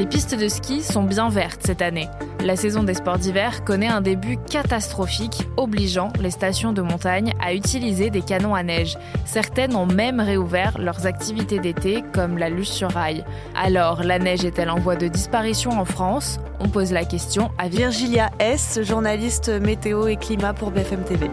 Les pistes de ski sont bien vertes cette année. La saison des sports d'hiver connaît un début catastrophique, obligeant les stations de montagne à utiliser des canons à neige. Certaines ont même réouvert leurs activités d'été, comme la luche sur rail. Alors, la neige est-elle en voie de disparition en France? On pose la question à Virgilia S., journaliste météo et climat pour BFM TV.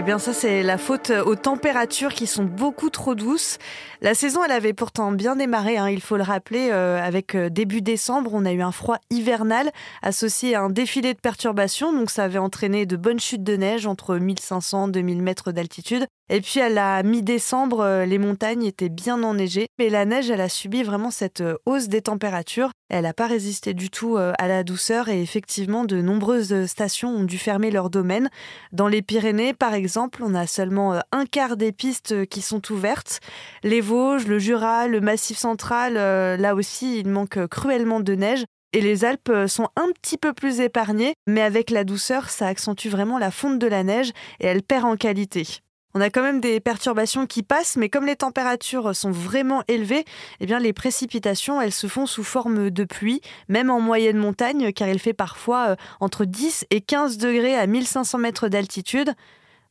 Eh bien ça c'est la faute aux températures qui sont beaucoup trop douces. La saison elle avait pourtant bien démarré, hein, il faut le rappeler, euh, avec euh, début décembre on a eu un froid hivernal associé à un défilé de perturbations, donc ça avait entraîné de bonnes chutes de neige entre 1500 et 2000 mètres d'altitude. Et puis à la mi-décembre, euh, les montagnes étaient bien enneigées, mais la neige elle a subi vraiment cette hausse des températures. Elle n'a pas résisté du tout à la douceur et effectivement de nombreuses stations ont dû fermer leur domaine. Dans les Pyrénées par exemple, on a seulement euh, un quart des pistes euh, qui sont ouvertes. Les Vosges, le Jura, le Massif central, euh, là aussi, il manque cruellement de neige. Et les Alpes sont un petit peu plus épargnées, mais avec la douceur, ça accentue vraiment la fonte de la neige et elle perd en qualité. On a quand même des perturbations qui passent, mais comme les températures sont vraiment élevées, eh bien les précipitations, elles se font sous forme de pluie, même en moyenne montagne, car il fait parfois entre 10 et 15 degrés à 1500 mètres d'altitude.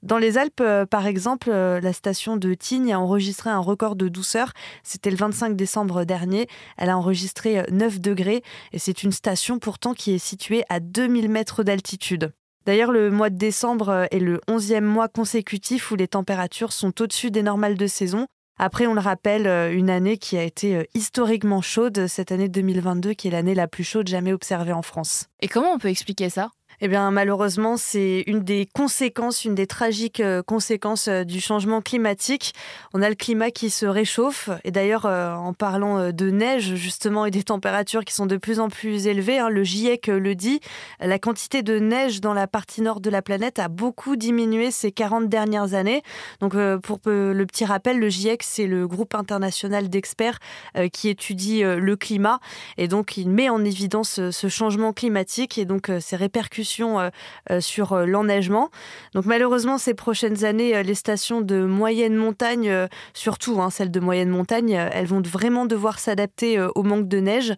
Dans les Alpes, euh, par exemple, euh, la station de Tignes a enregistré un record de douceur. C'était le 25 décembre dernier. Elle a enregistré 9 euh, degrés et c'est une station pourtant qui est située à 2000 mètres d'altitude. D'ailleurs, le mois de décembre est le 11e mois consécutif où les températures sont au-dessus des normales de saison. Après, on le rappelle, une année qui a été historiquement chaude, cette année 2022 qui est l'année la plus chaude jamais observée en France. Et comment on peut expliquer ça? Eh bien, malheureusement, c'est une des conséquences, une des tragiques euh, conséquences euh, du changement climatique. On a le climat qui se réchauffe. Et d'ailleurs, euh, en parlant de neige, justement, et des températures qui sont de plus en plus élevées, hein, le GIEC le dit, la quantité de neige dans la partie nord de la planète a beaucoup diminué ces 40 dernières années. Donc, pour le petit rappel, le GIEC, c'est le groupe international d'experts qui étudie le climat. Et donc, il met en évidence ce changement climatique et donc ses répercussions euh, euh, sur euh, l'enneigement. Donc malheureusement, ces prochaines années, les stations de moyenne montagne, surtout hein, celles de moyenne montagne, elles vont vraiment devoir s'adapter au manque de neige.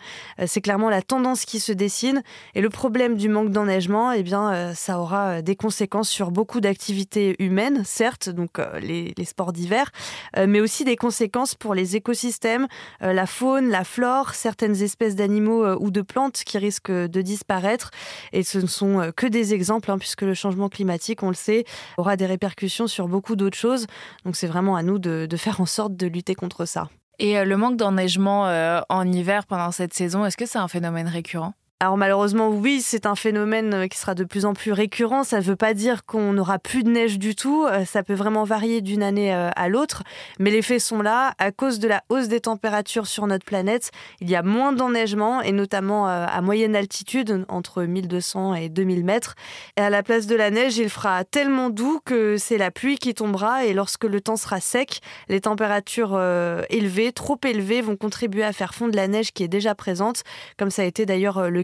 C'est clairement la tendance qui se dessine. Et le problème du manque d'enneigement, eh bien, ça aura des conséquences sur beaucoup d'activités humaines, certes, donc les, sports d'hiver, mais aussi des conséquences pour les écosystèmes, la faune, la flore, certaines espèces d'animaux ou de plantes qui risquent de disparaître. Et ce sont euh, que des exemples, hein, puisque le changement climatique, on le sait, aura des répercussions sur beaucoup d'autres choses. Donc c'est vraiment à nous de, faire en sorte de lutter contre ça. Et euh, le manque d'enneigement euh, en hiver pendant cette saison, est-ce que c'est un phénomène récurrent? Alors malheureusement, oui, c'est un phénomène euh, qui sera de plus en plus récurrent. Ça ne veut pas dire qu'on n'aura plus de neige du tout. Euh, ça peut vraiment varier d'une année euh, à l'autre. Mais les faits sont là. À cause de la hausse des températures sur notre planète, il y a moins d'enneigement, et notamment à moyenne altitude, entre 1200 et 2000 mètres. Et à la place de la neige, il fera tellement doux que c'est la pluie qui tombera. Et lorsque le temps sera sec, les températures élevées, trop élevées, vont contribuer à faire fondre la neige qui est déjà présente, comme ça a été d'ailleurs le